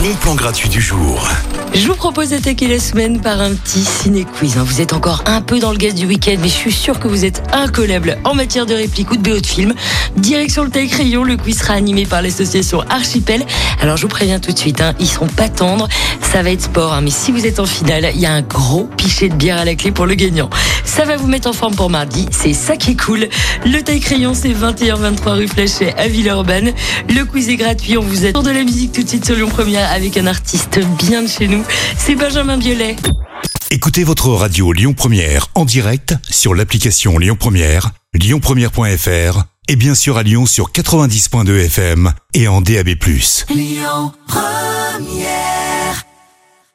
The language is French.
bon plan gratuit du jour. Je vous propose d'attaquer la semaine par un petit ciné-quiz. hein. Vous êtes encore un peu dans le gaz du week-end, mais je suis sûr que vous êtes incollable en matière de réplique ou de BO de film. Direction le taille crayon, le quiz sera animé par l'association Archipel. Alors je vous préviens tout de suite, hein, ils seront pas tendres, ça va être sport. hein. mais si vous êtes en finale, il y a un gros pichet de bière à la clé pour le gagnant. Ça va vous mettre en forme pour mardi, c'est ça qui est cool. Le taille crayon, c'est 21-23 rue Flachet à Villeurbanne. Le quiz est gratuit, on vous attend de la musique tout de suite sur Lyon Première avec un artiste bien de chez nous. C'est Benjamin Biolay. Écoutez votre radio Lyon Première en direct sur l'application Lyon Première, lyonpremière.fr et bien sûr à Lyon sur 90.2 FM et en DAB+.